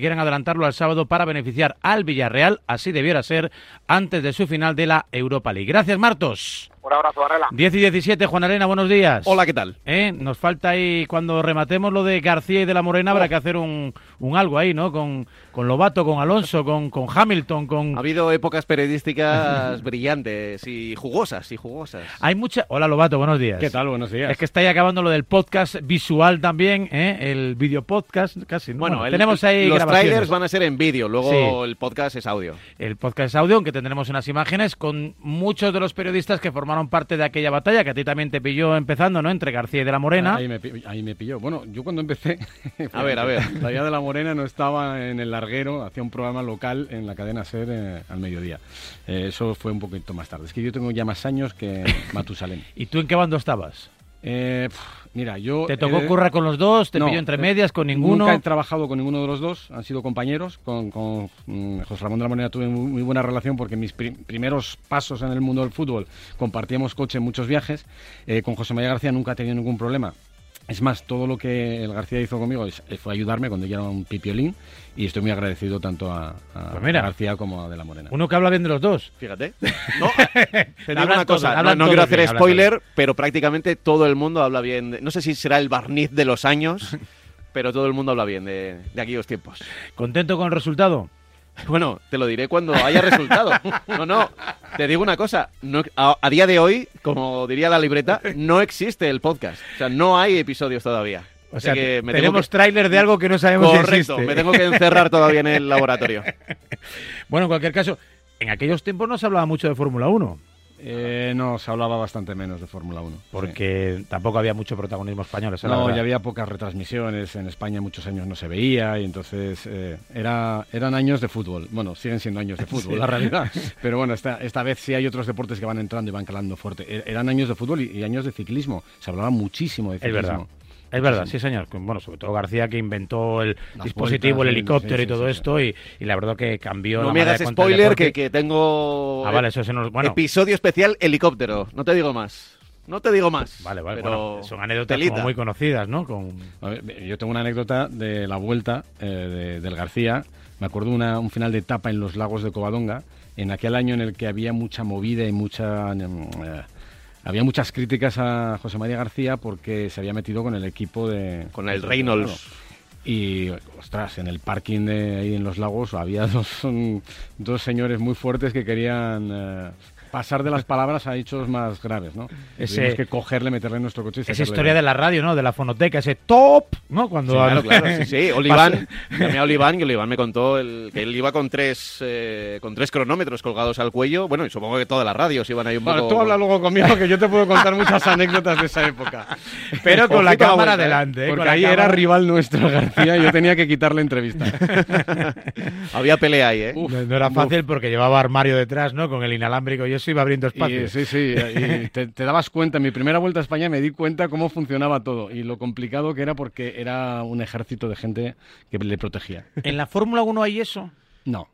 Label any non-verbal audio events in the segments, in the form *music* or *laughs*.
quieren adelantarlo al sábado para beneficiar al Villarreal, así debiera ser, antes de su final de la Europa League. Gracias, Martos. Un abrazo, Varela. 10 y 17, Juan Arena, buenos días. Hola, ¿qué tal? ¿Eh? Nos falta ahí, cuando rematemos lo de García y de la Morena, habrá que hacer un, un algo ahí, ¿no? Con, con Lobato, con Alonso, con, con Hamilton, con... Ha habido épocas periodísticas *laughs* brillantes y jugosas, y jugosas. Hay mucha... Hola, Lobato, buenos días. ¿Qué tal? Buenos días. Es que está ahí acabando lo del podcast visual también, ¿eh? El video podcast, casi. ¿no? Bueno, el- tenemos ahí los trailers van a ser en vídeo, luego Sí. el podcast es audio. El podcast es audio, aunque tendremos unas imágenes con muchos de los periodistas que formaron parte de aquella batalla, que a ti también te pilló empezando, ¿no? Entre García y de la Morena. Ahí me, pi- ahí me pilló. Bueno, yo cuando empecé. *laughs* A ver, a ver. La Vía de la Morena no estaba en el larguero, hacía un programa local en la cadena SER eh, al mediodía. Eh, eso fue un poquito más tarde. Es que yo tengo ya más años que *laughs* Matusalén. ¿Y tú en qué bando estabas? Eh, mira, yo. ¿Te tocó eh, currar con los dos? ¿Te no, pilló entre eh, medias con ninguno? Nunca he trabajado con ninguno de los dos, han sido compañeros. Con, con, mm, José Ramón de la Moneda tuve muy, muy buena relación porque mis pri- primeros pasos en el mundo del fútbol compartíamos coche en muchos viajes. Eh, con José María García nunca he tenido ningún problema. Es más, todo lo que el García hizo conmigo es- eh, fue ayudarme cuando yo era un pipiolín y estoy muy agradecido tanto a, a Pues mira. García como a De la Morena. Uno que habla bien de los dos. Fíjate. *laughs* No, te digo *laughs* todos, no, quiero hacer bien, spoiler, pero prácticamente todo el mundo habla bien. de- no sé si será el barniz de los años, *laughs* pero todo el mundo habla bien de, de aquellos tiempos. ¿Contento con el resultado? *laughs* Bueno, te lo diré cuando haya resultado. No, no, te digo una cosa. No, a, a día de hoy, como diría la libreta, no existe el podcast. O sea, no hay episodios todavía. O Así sea, que me tenemos que- tráiler de algo que no sabemos si Correcto, existe. me tengo que encerrar todavía en el laboratorio. *laughs* Bueno, en cualquier caso, en aquellos tiempos no se hablaba mucho de Fórmula 1, Eh, no, se hablaba bastante menos de Fórmula 1. sí. porque tampoco había mucho protagonismo español. esa es No, ya había pocas retransmisiones, en España muchos años no se veía y entonces eh, era, eran años de fútbol. Bueno, siguen siendo años de *laughs* fútbol, la realidad. *laughs* Pero bueno, esta, esta vez sí hay otros deportes que van entrando y van calando fuerte. E- Eran años de fútbol y, y años de ciclismo. Se hablaba muchísimo de Es ciclismo. verdad. Es verdad, sí señor. Bueno, sobre todo García que inventó el Las dispositivo, vueltas, el sí, helicóptero sí, y todo sí, sí. esto y, y la verdad que cambió No la me hagas spoiler, que, tengo Ah, vale, eso se nos... Bueno, episodio especial helicóptero. No te digo más. No te digo más. vale, vale, pero bueno, son anécdotas como muy conocidas, ¿no? Con... A ver, yo tengo una anécdota de la vuelta eh, de- del García. Me acuerdo una, un final de etapa en los lagos de Covadonga, en aquel año en el que había mucha movida y mucha... eh, había muchas críticas a José María García porque se había metido con el equipo de... Con el Reynolds. Y, ostras, en el parking de ahí en los lagos había *laughs* dos, dos señores muy fuertes que querían eh, pasar de las palabras a hechos más graves, ¿no? Ese- Tuvimos que cogerle, meterle en nuestro coche y Esa historia de la radio, ¿no? De la fonoteca, ese top, ¿no? Cuando... Sí, claro, claro, sí, *laughs* sí. Oliván, llamé a Oliván y Oliván me contó el, que él iba con tres, eh, con tres cronómetros colgados al cuello. Bueno, y supongo que todas las radios iban ahí un Bueno, poco... tú habla luego conmigo que yo te puedo contar muchas anécdotas de esa época. *laughs* Pero con la cámara vuelta, ¿eh? delante, ¿eh? Porque ahí era rival nuestro García y yo tenía que quitarle entrevista. *laughs* Había pelea ahí, ¿eh? Uf, No, no era uf. fácil porque llevaba armario detrás, ¿no? Con el inalámbrico y eso iba abriendo espacio. Y, sí, sí, *laughs* y te, te dabas cuenta, en mi primera vuelta a España me di cuenta cómo funcionaba todo y lo complicado que era porque era un ejército de gente que le protegía. ¿En la Fórmula 1 hay eso? No.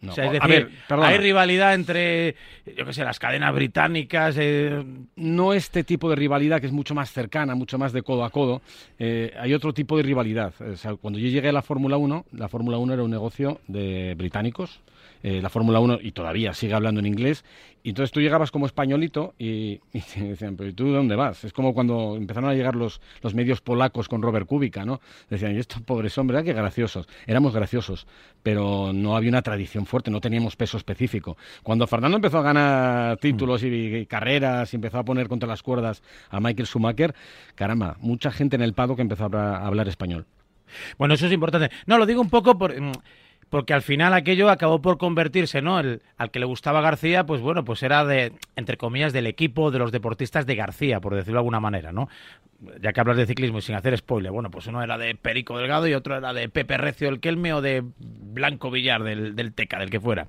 no. O sea, es a decir, ver, hay rivalidad entre, yo qué sé, las cadenas británicas. eh, no este tipo de rivalidad que es mucho más cercana, mucho más de codo a codo, eh, hay otro tipo de rivalidad. O sea, cuando yo llegué a la Fórmula 1, la Fórmula 1 era un negocio de británicos, eh, la Fórmula 1, y todavía sigue hablando en inglés, y entonces tú llegabas como españolito y, *laughs* te decían, pero ¿y tú de dónde vas? Es como cuando empezaron a llegar los, los medios polacos con Robert Kubica, ¿no? Decían, y estos pobres hombres, ah, qué graciosos. Éramos graciosos, pero no había una tradición fuerte, no teníamos peso específico. Cuando Fernando empezó a ganar títulos y, y carreras y empezó a poner contra las cuerdas a Michael Schumacher, caramba, mucha gente en el Pado que empezó a hablar- a hablar español. Bueno, eso es importante. No, lo digo un poco por, mm, porque al final aquello acabó por convertirse, ¿no? El, al que le gustaba García, pues bueno, pues era de, entre comillas, del equipo de los deportistas de García, por decirlo de alguna manera, ¿no? Ya que hablas de ciclismo y sin hacer spoiler, bueno, pues uno era de Perico Delgado y otro era de Pepe Recio del Kelme o de Blanco Villar del, del Teca, del que fuera.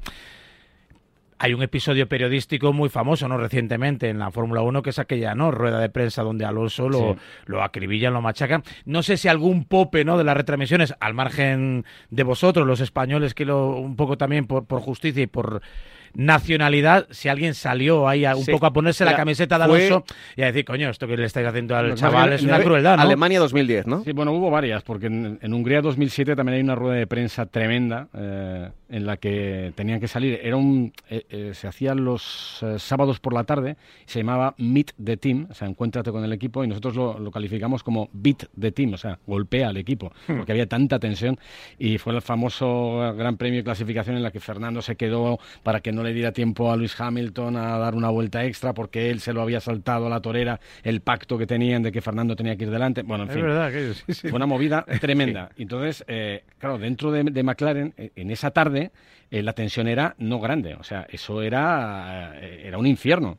Hay un episodio periodístico muy famoso, ¿no? Recientemente en la Fórmula 1, que es aquella, ¿no? Rueda de prensa donde Alonso lo, Sí. lo acribillan, lo machacan. No sé si algún pope, ¿no? De las retransmisiones, al margen de vosotros, los españoles, que lo, un poco también por, por justicia y por nacionalidad, si alguien salió ahí a, un Sí. poco a ponerse la Era- camiseta de fue- Alonso y a decir, coño, esto que le estáis haciendo al Pues chaval es una crueldad, ¿no? Alemania 2010, ¿no? Sí, bueno, hubo varias, porque en, en Hungría 2007 también hay una rueda de prensa tremenda eh, en la que tenían que salir. Era un, eh, eh, se hacía los eh, sábados por la tarde, se llamaba Meet the Team, o sea, encuéntrate con el equipo, y nosotros lo, lo calificamos como Beat the Team, o sea, golpea al equipo, porque había tanta tensión. Y fue el famoso Gran Premio de clasificación en la que Fernando se quedó para que no le diera tiempo a Luis Hamilton a dar una vuelta extra, porque él se lo había saltado a la torera, el pacto que tenían de que Fernando tenía que ir delante. Bueno, en Es fin. verdad que sí, sí. Fue una movida *laughs* tremenda. Entonces, eh, claro, dentro de, de McLaren, eh, en esa tarde, eh, la tensión era no grande. O sea, eso era, eh, era un infierno.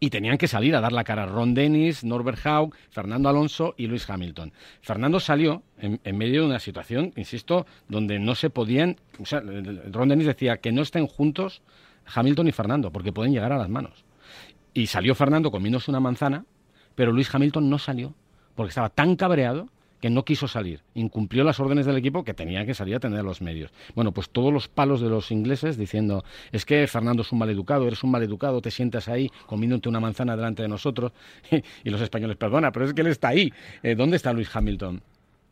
Y tenían que salir a dar la cara Ron Dennis, Norbert Haug, Fernando Alonso y Luis Hamilton. Fernando salió en, en medio de una situación, insisto, donde no se podían. O sea, Ron Dennis decía que no estén juntos Hamilton y Fernando, porque pueden llegar a las manos. Y salió Fernando comiéndose una manzana, pero Luis Hamilton no salió, porque estaba tan cabreado que no quiso salir. Incumplió las órdenes del equipo que tenía que salir a tener los medios. Bueno, pues todos los palos de los ingleses diciendo, es que Fernando es un maleducado, eres un maleducado, te sientas ahí comiéndote una manzana delante de nosotros. *laughs* y los españoles, perdona, pero es que él está ahí. Eh, ¿Dónde está Luis Hamilton?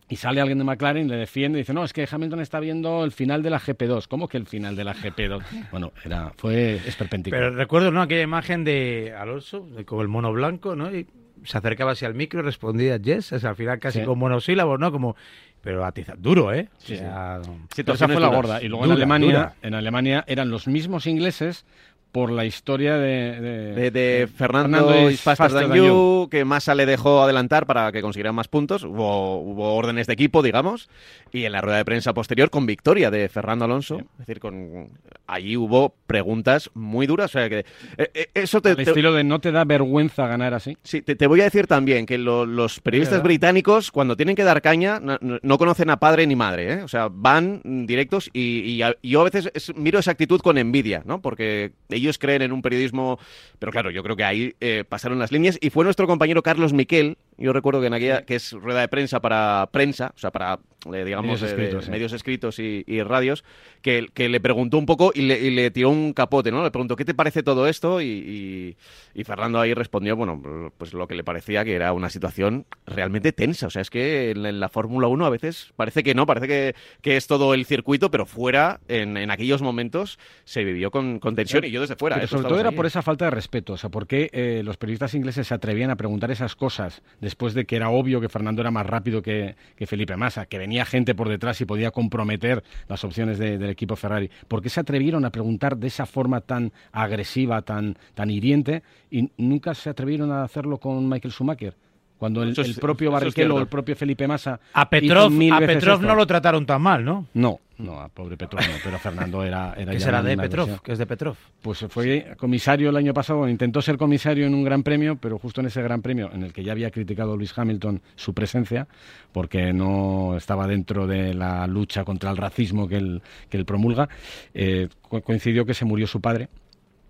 Y sale alguien de McLaren, le defiende y dice, no, es que Hamilton está viendo el final de la GP2. ¿Cómo que el final de la GP2? *laughs* Bueno, era, fue esperpéntico. Pero recuerdo, ¿no? Aquella imagen de Alonso, con el mono blanco, ¿no? Y se acercaba así al micro y respondía yes, es al final casi Sí. con monosílabos, ¿no? Como, pero atiza, duro, ¿eh? O Sí, sea, Pero esa fue la gorda. Y luego en Alemania, dura. en Alemania eran los mismos ingleses por la historia de, de, De, de Fernando, Fernando is faster than you, que Massa le dejó adelantar para que consiguieran más puntos. Hubo, hubo órdenes de equipo, digamos. Y en la rueda de prensa posterior, con victoria de Fernando Alonso. Es decir, con allí hubo preguntas muy duras. O sea que eh, eh, eso te, te- estilo de no te da vergüenza ganar así. Sí, te, te voy a decir también que lo- los periodistas británicos, cuando tienen que dar caña, no, no- no conocen a padre ni madre, ¿eh? O sea, van directos y, y a- y yo a veces es- miro esa actitud con envidia, ¿no? Porque ellos creen en un periodismo... Pero claro, yo creo que ahí eh, pasaron las líneas y fue nuestro compañero Carlos Miquel, yo recuerdo que en aquella, que es rueda de prensa para prensa, o sea, para, eh, digamos, Medios eh, escritos, medios escritos y, y radios, que, que le preguntó un poco y le, y le tiró un capote, ¿no? Le preguntó, ¿qué te parece todo esto? Y, y- Fernando ahí respondió, bueno, pues lo que le parecía que era una situación realmente tensa. O sea, es que en, en la Fórmula 1 a veces parece que no, parece que, que es todo el circuito, pero fuera, en, en aquellos momentos, se vivió con, con tensión y yo desde fuera. Pero sobre todo era ahí. por esa falta de respeto. O sea, ¿por qué eh, los periodistas ingleses se atrevían a preguntar esas cosas después de que era obvio que Fernando era más rápido que, Felipe Massa, que venía gente por detrás y podía comprometer las opciones de- del equipo Ferrari? ¿Por qué se atrevieron a preguntar de esa forma tan agresiva, tan, tan hiriente y nunca se atrevieron a hacerlo con Michael Schumacher? Cuando el, Eso es- el propio Barrichello o el propio Felipe Massa a Petrov, mil a Petrov no lo trataron tan mal, ¿no? No, no, a pobre Petrov no, pero Fernando era... era ¿Qué ya será de Petrov? versión. ¿Qué es de Petrov? Pues fue comisario el año pasado, intentó ser comisario en un gran premio, pero justo en ese gran premio, en el que ya había criticado Luis Hamilton su presencia, porque no estaba dentro de la lucha contra el racismo que él, que él promulga, eh, co- coincidió que se murió su padre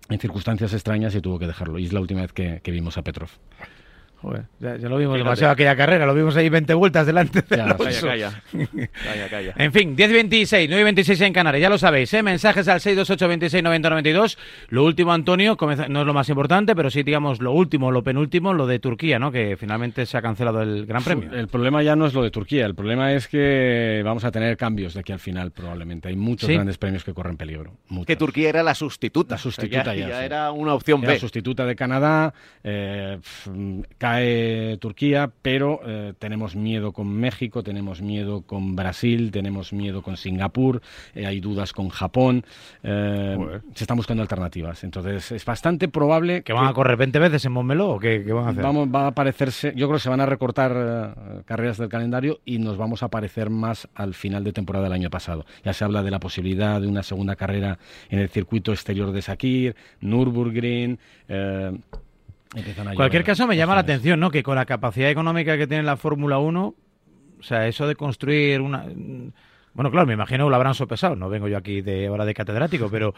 en circunstancias extrañas y tuvo que dejarlo. Y es la última vez que, que vimos a Petrov. Joder, ya, ya lo vimos Fíjate. demasiado aquella carrera, lo vimos ahí 20 vueltas delante de Ya. Calla, calla. Calla, calla. En fin, 10.26, 9.26 en Canarias, ya lo sabéis, ¿eh? mensajes al 628-26-90-92. Lo último, Antonio, no es lo más importante, pero sí, digamos, lo último, lo penúltimo, lo de Turquía, ¿no? Que finalmente se ha cancelado el Gran Premio. El problema ya no es lo de Turquía, el problema es que vamos a tener cambios de aquí al final probablemente. Hay muchos Sí. grandes premios que corren peligro. muchos. Que Turquía era la sustituta. La sustituta O sea, ya, ya sí. era una opción Era B. sustituta de Canadá, eh, cae Turquía, pero eh, tenemos miedo con México, tenemos miedo con Brasil, tenemos miedo con Singapur, eh, hay dudas con Japón, eh, se están buscando alternativas. Entonces es bastante probable ¿Que van a correr 20 veces en Montmeló o qué, qué van a hacer? Vamos, va a parecerse, yo creo que se van a recortar carreras del calendario y nos vamos a parecer más al final de temporada del año pasado. Ya se habla de la posibilidad de una segunda carrera en el circuito exterior de Sakir, Nürburgring. A En cualquier caso, me llama la atención, ¿no? Que con la capacidad económica que tiene la Fórmula 1, o sea, eso de construir una... Bueno, claro, me imagino que lo habrán sopesado, no vengo yo aquí de ahora de catedrático, *laughs* pero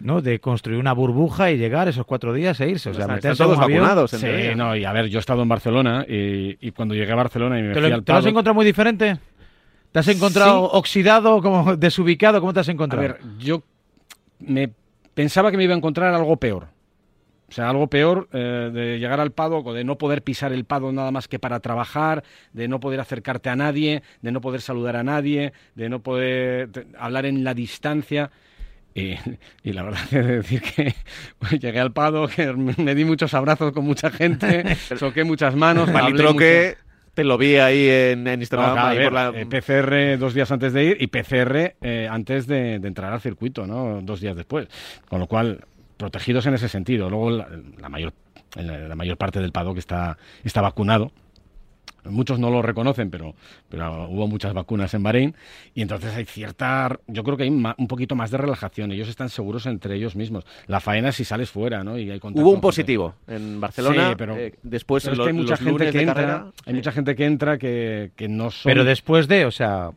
no de construir una burbuja y llegar esos cuatro días e irse, o sea, meterse a un todos avión. vacunados. en Sí, teoría. no, y a ver, yo he estado en Barcelona y, y cuando llegué a Barcelona y me ¿Te fui lo, al te lo has encontrado muy diferente? ¿Te has encontrado Sí. oxidado, como desubicado? ¿Cómo te has A encontrado? ver, yo me pensaba que me iba a encontrar algo peor. O sea, algo peor eh, de llegar al paddock o de no poder pisar el paddock nada más que para trabajar, de no poder acercarte a nadie, de no poder saludar a nadie, de no poder hablar en la distancia. Y, la verdad es decir que llegué al paddock, que me di muchos abrazos con mucha gente, *laughs* choqué muchas manos. Troque, te lo vi ahí en, Instagram. Eh, PCR dos días antes de ir y PCR eh, antes de, de, entrar al circuito, ¿no? Dos días después. Con lo cual, protegidos en ese sentido. Luego la, mayor, la mayor parte del paddock está, está vacunado. Muchos no lo reconocen, pero, pero hubo muchas vacunas en Bahrein y entonces hay cierta, yo creo que hay un poquito más de relajación. Ellos están seguros entre ellos mismos. La faena si sales fuera, ¿no? Y hay hubo un positivo en Barcelona, pero eh, después hay mucha gente que entra, hay mucha gente que entra que, que no son. Pero después de, o sea,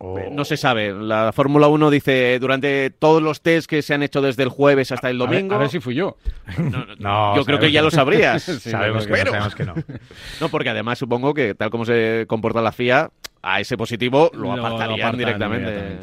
no se sabe. La Fórmula 1 dice durante todos los test que se han hecho desde el jueves hasta el domingo. A ver, si fui yo. *laughs* No, yo creo que ya lo sabrías. sabemos, que sabemos que no. No, porque además supongo que tal como se comporta la FIA, a ese positivo lo, apartarían directamente.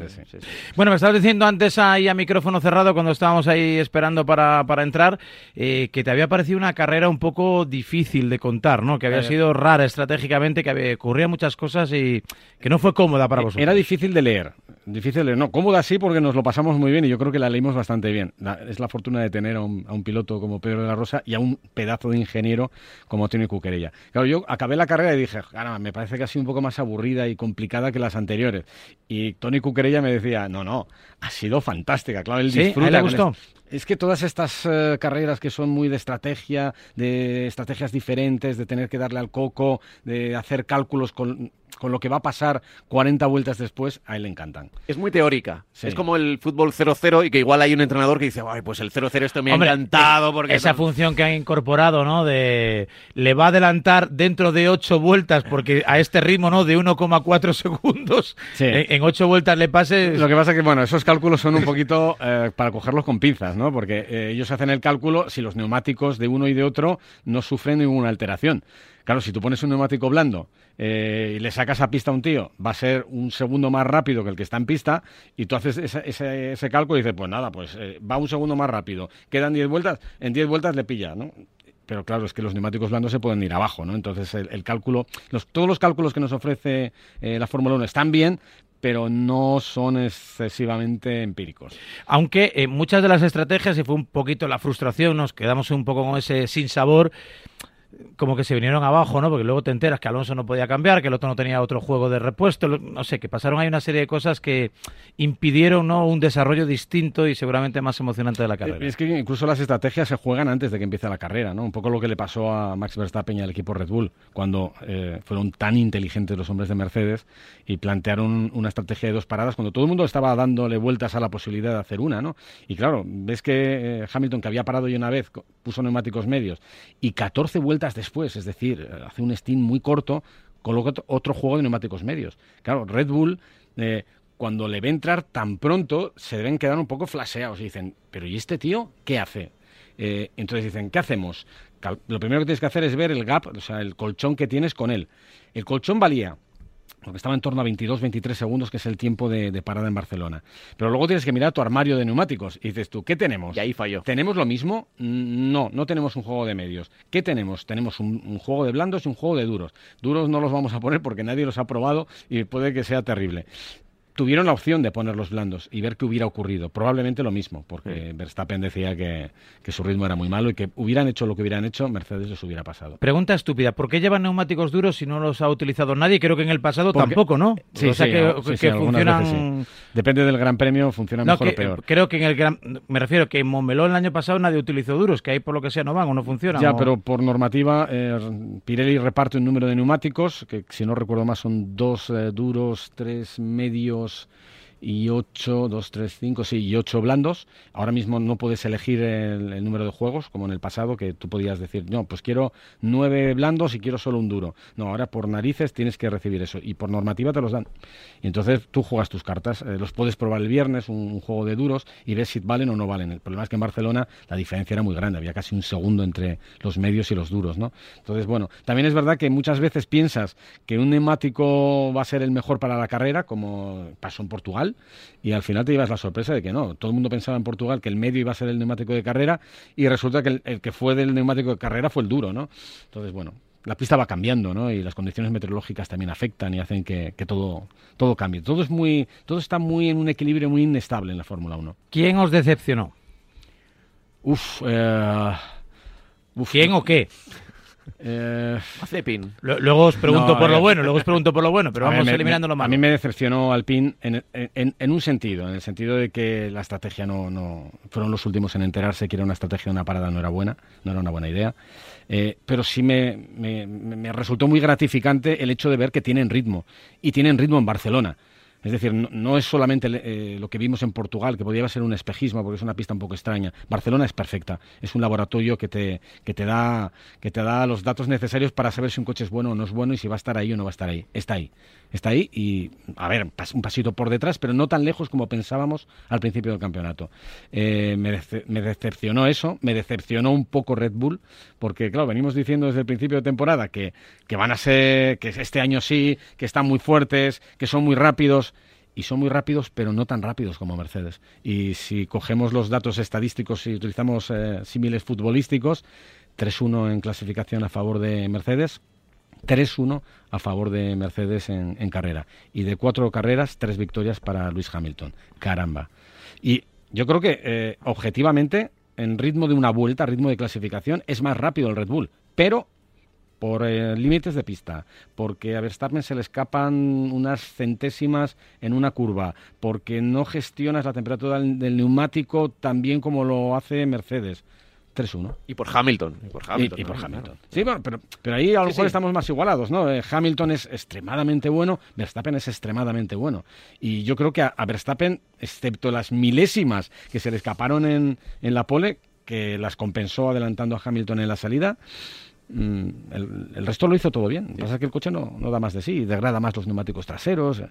Bueno, me estabas diciendo antes ahí a micrófono cerrado cuando estábamos ahí esperando para, para entrar eh, que te había parecido una carrera un poco difícil de contar, ¿no? Que había eh. sido rara estratégicamente, que había, ocurrían muchas cosas y que no fue cómoda para vosotros. Era difícil de leer. Difícil de leer. No, cómoda sí porque nos lo pasamos muy bien y yo creo que la leímos bastante bien. es la fortuna de tener a un, a un, piloto como Pedro de la Rosa y a un pedazo de ingeniero como Tony Cuquerella. Claro, yo acabé la carrera y dije, me parece que ha sido un poco más aburrida y complicada que las anteriores. Y Tony Cuquerella me decía, no, no, ha sido fantástica. Claro, él ¿Sí? le gustó? Es que todas estas eh, carreras que son muy de estrategia, de estrategias diferentes, de tener que darle al coco, de hacer cálculos con con lo que va a pasar 40 vueltas después, a él le encantan. Es muy teórica. Es como el fútbol 0-0 y que igual hay un entrenador que dice, Ay, pues el 0-0 esto me ha encantado. Eh, porque esa función que han incorporado, ¿no? De le va a adelantar dentro de 8 vueltas, porque a este ritmo, ¿no? De 1,4 *laughs* segundos, en, 8 vueltas le pase... Lo que pasa es que, bueno, esos cálculos son un poquito eh, para cogerlos con pinzas, ¿no? Porque eh, ellos hacen el cálculo si los neumáticos de uno y de otro no sufren ninguna alteración. Claro, si tú pones un neumático blando eh, y le sacas a pista a un tío, va a ser un segundo más rápido que el que está en pista, y tú haces ese, cálculo y dices, pues nada, pues eh, va un segundo más rápido, quedan 10 vueltas, en 10 vueltas le pilla, ¿no? Pero claro, es que los neumáticos blandos se pueden ir abajo, ¿no? Entonces el, cálculo, todos los cálculos que nos ofrece eh, la Fórmula 1 están bien, pero no son excesivamente empíricos. Aunque muchas de las estrategias, y fue un poquito la frustración, nos quedamos un poco con ese sin sabor, como que se vinieron abajo, ¿no? Porque luego te enteras que Alonso no podía cambiar, que el otro no tenía otro juego de repuesto, no sé, que pasaron ahí una serie de cosas que impidieron ¿no? un desarrollo distinto y seguramente más emocionante de la carrera. Es que incluso las estrategias se juegan antes de que empiece la carrera, ¿no? Un poco lo que le pasó a Max Verstappen y al equipo Red Bull cuando eh, fueron tan inteligentes los hombres de Mercedes y plantearon una estrategia de dos paradas cuando todo el mundo estaba dándole vueltas a la posibilidad de hacer una, ¿no? Y claro, ves que eh, Hamilton, que había parado ya una vez, puso neumáticos medios y 14 vueltas después, es decir, eh, hace un stint muy corto, coloca otro juego de neumáticos medios. Claro, Red Bull, eh, cuando le ve entrar tan pronto, se deben quedar un poco flaseados y dicen, pero ¿y este tío qué hace? Eh, entonces dicen, ¿qué hacemos? Lo primero que tienes que hacer es ver el gap, o sea, el colchón que tienes con él. El colchón valía porque estaba en torno a 22, 23 segundos, que es el tiempo de, parada en Barcelona. Pero luego tienes que mirar tu armario de neumáticos y dices tú, ¿qué tenemos? Y ahí falló. ¿Tenemos lo mismo? No, no tenemos un juego de medios. ¿Qué tenemos? Tenemos un, un, juego de blandos y un juego de duros. Duros no los vamos a poner porque nadie los ha probado y puede que sea terrible tuvieron la opción de poner los blandos y ver qué hubiera ocurrido. Probablemente lo mismo, porque Verstappen decía que, su ritmo era muy malo y que hubieran hecho lo que hubieran hecho, Mercedes les hubiera pasado. Pregunta estúpida, ¿por qué llevan neumáticos duros si no los ha utilizado nadie? Creo que en el pasado tampoco, ¿no? Sí, o sea, que, funcionan... Depende del Gran Premio, funciona mejor o peor. Creo que en el Gran... Me refiero que en Montmeló el año pasado nadie utilizó duros, que ahí por lo que sea no van o no funcionan. Ya, pero por normativa, eh, Pirelli reparte un número de neumáticos, que si no recuerdo más son dos eh, duros, tres medios dos y 8, 2, 3, 5, sí, y 8 blandos. Ahora mismo no puedes elegir el, número de juegos, como en el pasado, que tú podías decir, no, pues quiero 9 blandos y quiero solo un duro. No, ahora por narices tienes que recibir eso, y por normativa te los dan. Y entonces tú juegas tus cartas, eh, los puedes probar el viernes, un, juego de duros, y ves si valen o no valen. El problema es que en Barcelona la diferencia era muy grande, había casi un segundo entre los medios y los duros, ¿no? Entonces, bueno, también es verdad que muchas veces piensas que un neumático va a ser el mejor para la carrera, como pasó en Portugal, Y al final te llevas la sorpresa de que no. Todo el mundo pensaba en Portugal que el medio iba a ser el neumático de carrera y resulta que el, que fue del neumático de carrera fue el duro, ¿no? Entonces, bueno, la pista va cambiando, ¿no? Y las condiciones meteorológicas también afectan y hacen que, todo, todo cambie. Todo, es muy, todo está muy en un equilibrio muy inestable en la Fórmula 1. ¿Quién os decepcionó? Uf, eh, uf ¿Quién o qué? Eh, luego os pregunto por lo bueno, luego os pregunto por lo bueno, pero vamos eliminando lo malo. A mí me decepcionó Alpine en, en, un sentido, en el sentido de que la estrategia no, no fueron los últimos en enterarse que era una estrategia de una parada no era buena, no era una buena idea. Eh, pero sí me, me, me resultó muy gratificante el hecho de ver que tienen ritmo y tienen ritmo en Barcelona. Es decir, no, es solamente eh, lo que vimos en Portugal, que podría ser un espejismo porque es una pista un poco extraña. Barcelona es perfecta. Es un laboratorio que te, que te, da, que te da los datos necesarios para saber si un coche es bueno o no es bueno y si va a estar ahí o no va a estar ahí. Está ahí. Está ahí y, a ver, un pasito por detrás, pero no tan lejos como pensábamos al principio del campeonato. Eh, me, decepcionó eso, me decepcionó un poco Red Bull, porque, claro, venimos diciendo desde el principio de temporada que, que van a ser, que este año sí, que están muy fuertes, que son muy rápidos y son muy rápidos, pero no tan rápidos como Mercedes. Y si cogemos los datos estadísticos y utilizamos eh, símiles futbolísticos, 3-1 en clasificación a favor de Mercedes, 3-1 a favor de Mercedes en, carrera. Y de cuatro carreras, tres victorias para Luis Hamilton. Caramba. Y yo creo que, eh, objetivamente, en ritmo de una vuelta, ritmo de clasificación, es más rápido el Red Bull. Pero por eh, límites de pista, porque a Verstappen se le escapan unas centésimas en una curva, porque no gestionas la temperatura del, neumático tan bien como lo hace Mercedes. 3-1. Y por Hamilton. Y por Hamilton. Sí, pero, pero, ahí a lo mejor estamos más igualados, ¿no? Eh, Hamilton es extremadamente bueno, Verstappen es extremadamente bueno. Y yo creo que a, Verstappen, excepto las milésimas que se le escaparon en, en la pole, que las compensó adelantando a Hamilton en la salida, Mm, el, resto lo hizo todo bien. Lo que pasa es que el coche no, no, da más de sí, degrada más los neumáticos traseros.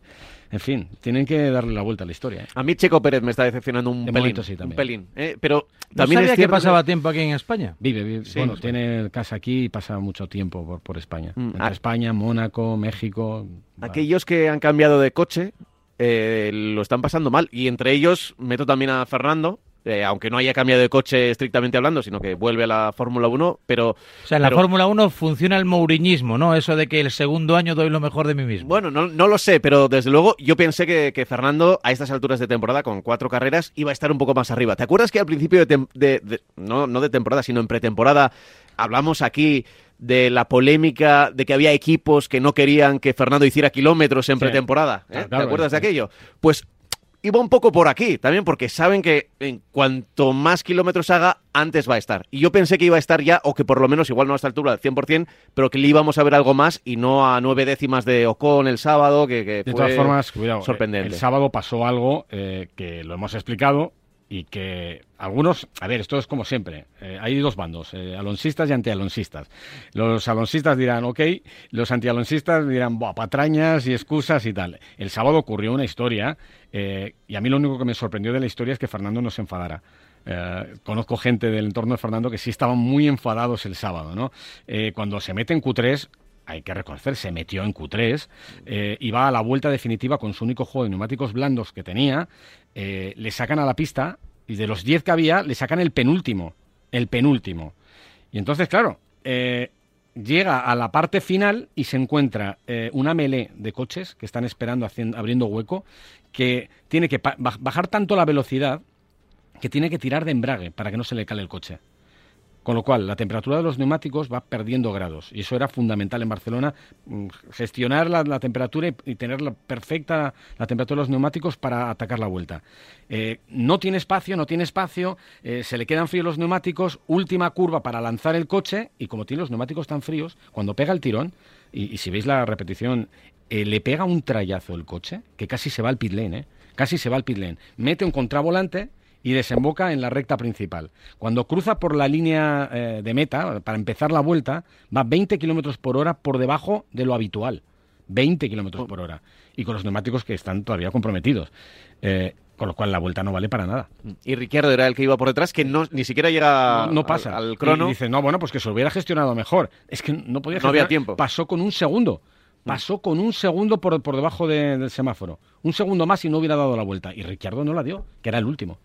En fin, tienen que darle la vuelta a la historia. ¿eh? A mí Checo Pérez me está decepcionando un pelín. un pelín ¿eh? Pero también es que pasaba tiempo aquí en España? Vive, vive. bueno, tiene casa aquí y pasa mucho tiempo por, por España. Mm, Entre España, Mónaco, México. Aquellos que han cambiado de coche eh, lo están pasando mal. Y entre ellos meto también a Fernando, eh, aunque no haya cambiado de coche estrictamente hablando, sino que vuelve a la Fórmula 1, pero... O sea, en la Fórmula 1 funciona el mouriñismo, ¿no? Eso de que el segundo año doy lo mejor de mí mismo. Bueno, no, no lo sé, pero desde luego yo pensé que, Fernando a estas alturas de temporada, con cuatro carreras, iba a estar un poco más arriba. ¿Te acuerdas que al principio de, no, no de temporada, sino en pretemporada, hablamos aquí de la polémica de que había equipos que no querían que Fernando hiciera kilómetros en pretemporada. ¿eh? ¿Te acuerdas de aquello? Pues iba un poco por aquí también, porque saben que en cuanto más kilómetros haga, antes va a estar. Y yo pensé que iba a estar ya, o que por lo menos, igual no a esta altura, al 100%, pero que le íbamos a ver algo más y no a nueve décimas de Ocon el sábado, que, que de todas formas, cuidado, sorprendente. El, sábado pasó algo eh, que lo hemos explicado, y que algunos, a ver, esto es como siempre, eh, hay dos bandos, eh, alonsistas y antialonsistas. Los alonsistas dirán, ok, los antialonsistas dirán, Buah, patrañas y excusas y tal. El sábado ocurrió una historia eh, y a mí lo único que me sorprendió de la historia es que Fernando no se enfadara. conozco gente del entorno de Fernando que sí estaban muy enfadados el sábado, ¿no? cuando se mete en Q3, hay que reconocer, se metió en Q3 y va a la vuelta definitiva con su único juego de neumáticos blandos que tenía eh, le sacan a la pista y de los 10 que había le sacan el penúltimo, el penúltimo. Y entonces, claro, eh, llega a la parte final y se encuentra eh, una melee de coches que están esperando, abriendo hueco, que tiene que bajar tanto la velocidad que tiene que tirar de embrague para que no se le cale el coche. Con lo cual, la temperatura de los neumáticos va perdiendo grados. Y eso era fundamental en Barcelona, mm, gestionar la, temperatura y, tener la perfecta la temperatura de los neumáticos para atacar la vuelta. Eh, no tiene espacio, no tiene espacio, eh, se le quedan fríos los neumáticos, última curva para lanzar el coche, y como tiene los neumáticos tan fríos, cuando pega el tirón, y, si veis la repetición, eh, le pega un trayazo el coche, que casi se va al pit lane, casi se va al pit lane. Mete un contravolante y desemboca en la recta principal. Cuando cruza por la línea eh, de meta, para empezar la vuelta, va 20 kilómetros por hora por debajo de lo habitual. 20 kilómetros por hora. Y con los neumáticos que están todavía comprometidos. Eh, con lo cual la vuelta no vale para nada. Y Ricciardo era el que iba por detrás, que no ni siquiera llega no, pasa. Al, crono. Y dice, no, bueno, pues que se lo hubiera gestionado mejor. Es que no podía No había tiempo. Pasó con un segundo pasó con un segundo por, por debajo de- del semáforo. Un segundo más y no hubiera dado la vuelta. Y Ricciardo no la dio, que era el último.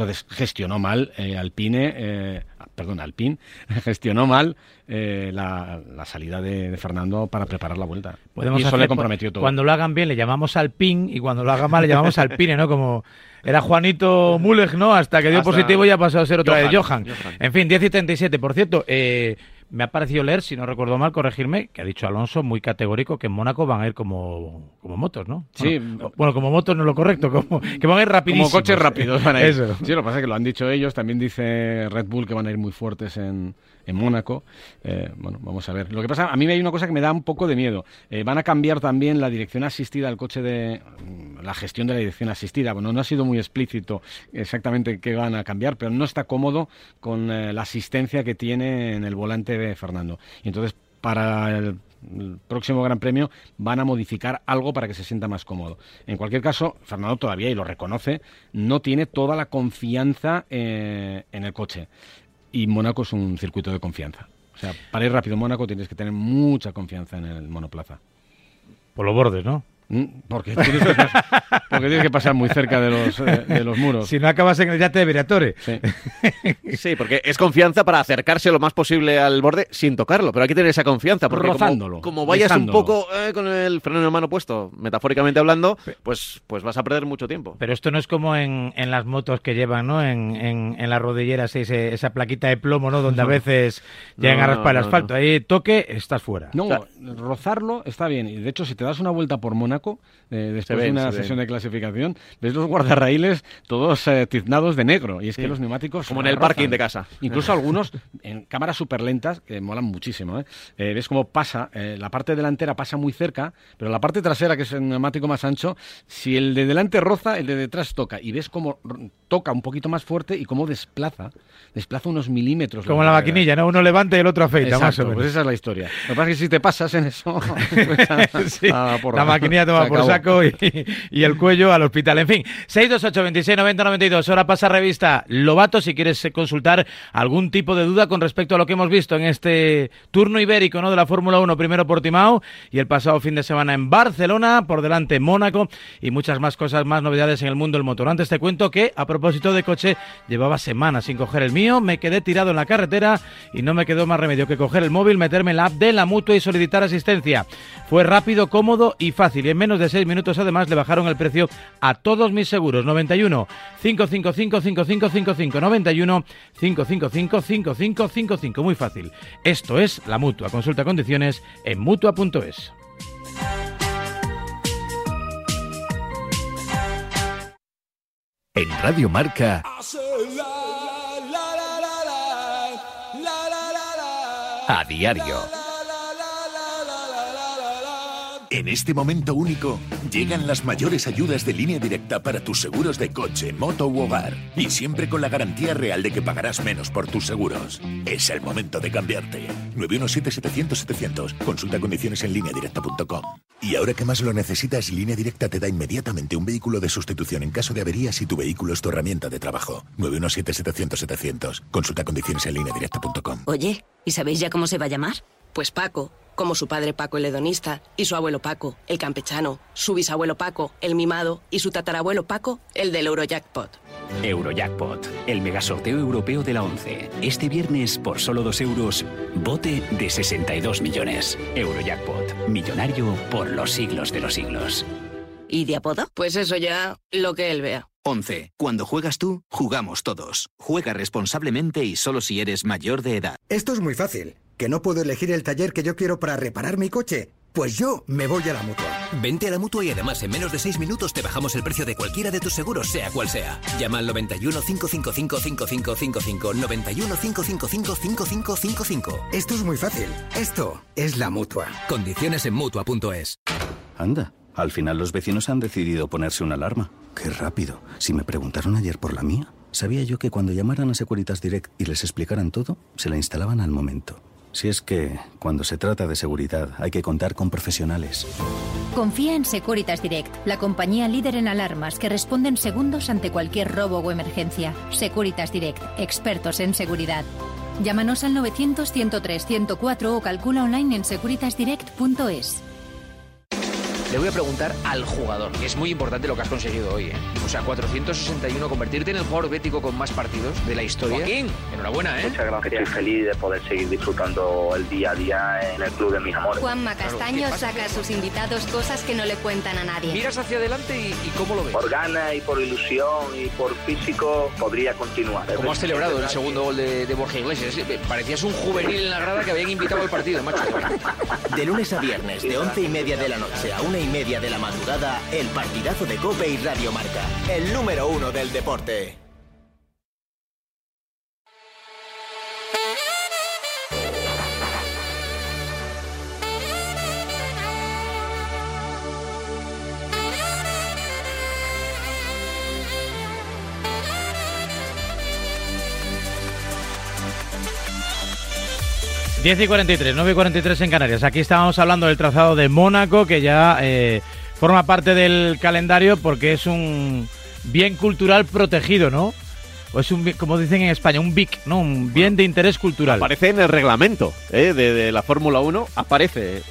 Entonces gestionó mal eh, Alpine, eh, perdón, Alpine, *laughs* gestionó mal eh, la, la salida de, de Fernando para preparar la vuelta. Podemos y eso hacer- le comprometió todo. Cuando lo hagan bien le llamamos Alpin y cuando lo hagan mal le llamamos Alpine, ¿no? Como era Juanito Muleg, ¿no? Hasta que dio Hasta positivo y ha pasado a ser otra vez Johan, Johan. Johan. En fin, 10 y 37. Por cierto, eh, me ha parecido leer, si no recuerdo mal, corregirme, que ha dicho Alonso muy categórico que en Mónaco van a ir como, como motos, ¿no? Sí. Bueno, bueno, como motos no es lo correcto, como, que van a ir rapidísimos. Como coches rápidos van a ir. *laughs* Eso. Sí, lo que pasa es que lo han dicho ellos. También dice Red Bull que van a ir muy fuertes en, Mónaco. Eh, bueno, vamos a ver. Lo que pasa, a mí hay una cosa que me da un poco de miedo. Eh, van a cambiar también la dirección asistida al coche de... mm, La gestión de la dirección asistida. Bueno, no ha sido muy explícito exactamente qué van a cambiar, pero no está cómodo con eh, la asistencia que tiene en el volante de Fernando. Y entonces, para el próximo Gran Premio van a modificar algo para que se sienta más cómodo. En cualquier caso, Fernando todavía, y lo reconoce, no tiene toda la confianza en el coche. Y Mónaco es un circuito de confianza. O sea, para ir rápido Mónaco tienes que tener mucha confianza en el monoplaza. Por los bordes, ¿no? Mm, Porque tienes que, pas- porque tienes que pasar muy cerca de los, eh, de los muros. Si no acabas en el yate de Briatore. Sí. *laughs* Sí, porque es confianza para acercarse lo más posible al borde sin tocarlo, pero hay que tener esa confianza. Porque como- Rozándolo, como, vayas un poco eh, con el freno en mano puesto, metafóricamente hablando, pues, pues vas a perder mucho tiempo. Pero esto no es como en, en las motos que llevan, ¿no? En, en, en las rodilleras, ese- esa plaquita de plomo, ¿no? Donde a veces llegan No, a raspar el no, asfalto. Ahí toque, estás fuera. No, O sea- rozarlo está bien. Y de hecho, si te das una vuelta por Mónaco, eh, después ven, de una se sesión ven. de clasificación, ves los guardarraíles todos eh, tiznados de negro. Y es Sí. que los neumáticos. Como en el parking de casa. Incluso *laughs* algunos en cámaras súper lentas, que molan muchísimo. ¿eh? Eh, ves cómo pasa, eh, la parte delantera pasa muy cerca, pero la parte trasera, que es el neumático más ancho, si el de delante roza, el de detrás toca. Y ves cómo toca un poquito más fuerte y cómo desplaza, desplaza unos milímetros. Como la barrera. maquinilla, ¿no? Uno levanta y el otro afeita, más Exacto, o menos. pues esa es la historia. Lo que pasa es que si te pasas en eso, *laughs* pues *laughs* a- Sí, a la maquinilla por saco y, y el cuello al hospital. En fin, 628 26 90 92. Ahora pasa revista Lobato si quieres consultar algún tipo de duda con respecto a lo que hemos visto en este turno ibérico ¿no? de la Fórmula 1, primero Portimao y el pasado fin de semana en Barcelona, por delante Mónaco y muchas más cosas, más novedades en el mundo del motor. Antes te cuento que, a propósito de coche, llevaba semanas sin coger el mío, me quedé tirado en la carretera y no me quedó más remedio que coger el móvil, meterme en la app de la mutua y solicitar asistencia. Fue rápido, cómodo y fácil. Y menos de seis minutos, además, le bajaron el precio a todos mis seguros. 91 555 5555 91 555 5555. Muy fácil. Esto es la mutua. Consulta condiciones en mutua.es. En Radio Marca, a diario. En este momento único, llegan las mayores ayudas de línea directa para tus seguros de coche, moto u hogar. Y siempre con la garantía real de que pagarás menos por tus seguros. Es el momento de cambiarte. 917-700-700. Consulta condiciones en lineadirecta.com. Y ahora que más lo necesitas, Línea Directa te da inmediatamente un vehículo de sustitución en caso de avería si tu vehículo es tu herramienta de trabajo. 917-700-700. Consulta condiciones en lineadirecta.com. Oye, ¿y sabéis ya cómo se va a llamar? Pues Paco, como su padre Paco el hedonista, y su abuelo Paco, el campechano, su bisabuelo Paco, el mimado, y su tatarabuelo Paco, el del Eurojackpot. Eurojackpot, el megasorteo europeo de la 11. Este viernes, por solo 2 euros, bote de 62 millones. Eurojackpot, millonario por los siglos de los siglos. ¿Y de apodo? Pues eso ya, lo que él vea. 11. Cuando juegas tú, jugamos todos. Juega responsablemente y solo si eres mayor de edad. Esto es muy fácil. ¿Que no puedo elegir el taller que yo quiero para reparar mi coche? Pues yo me voy a la mutua. Vente a la mutua y además en menos de 6 minutos te bajamos el precio de cualquiera de tus seguros, sea cual sea. Llama al 91 555 5555. 91 555 5555. Esto es muy fácil. Esto es la mutua. Condiciones en mutua.es. Anda, al final los vecinos han decidido ponerse una alarma. Qué rápido. Si me preguntaron ayer por la mía, sabía yo que cuando llamaran a Securitas Direct y les explicaran todo, se la instalaban al momento. Si es que, cuando se trata de seguridad, hay que contar con profesionales. Confía en Securitas Direct, la compañía líder en alarmas que responde en segundos ante cualquier robo o emergencia. Securitas Direct, expertos en seguridad. Llámanos al 900 103 104 o calcula online en securitasdirect.es. Le voy a preguntar al jugador. Es muy importante lo que has conseguido hoy, ¿eh? O sea, 461, convertirte en el jugador bético con más partidos de la historia. Joaquín, enhorabuena, ¿eh? Muchas gracias. Estoy feliz de poder seguir disfrutando el día a día en el club de mis amores. Juanma Castaño ¿qué pasa? saca a sus invitados cosas que no le cuentan a nadie. Miras hacia adelante y, y ¿cómo lo ves? Por ganas y por ilusión y por físico podría continuar. ¿Cómo has celebrado el segundo gol de, de Borja Iglesias? Eh, Parecías un juvenil en la grada que habían invitado al partido, macho. De lunes a viernes, de once y media de la noche a una y media de la madrugada, el partidazo de Cope y Radio Marca. El número uno del deporte. Diez y 43, 9 y 43 en Canarias. Aquí estábamos hablando del trazado de Mónaco, que ya eh, forma parte del calendario porque es un bien cultural protegido, ¿no? O es un, como dicen en España, un BIC, ¿no? Un bien de interés cultural. Aparece en el reglamento ¿eh? de, de la Fórmula 1, aparece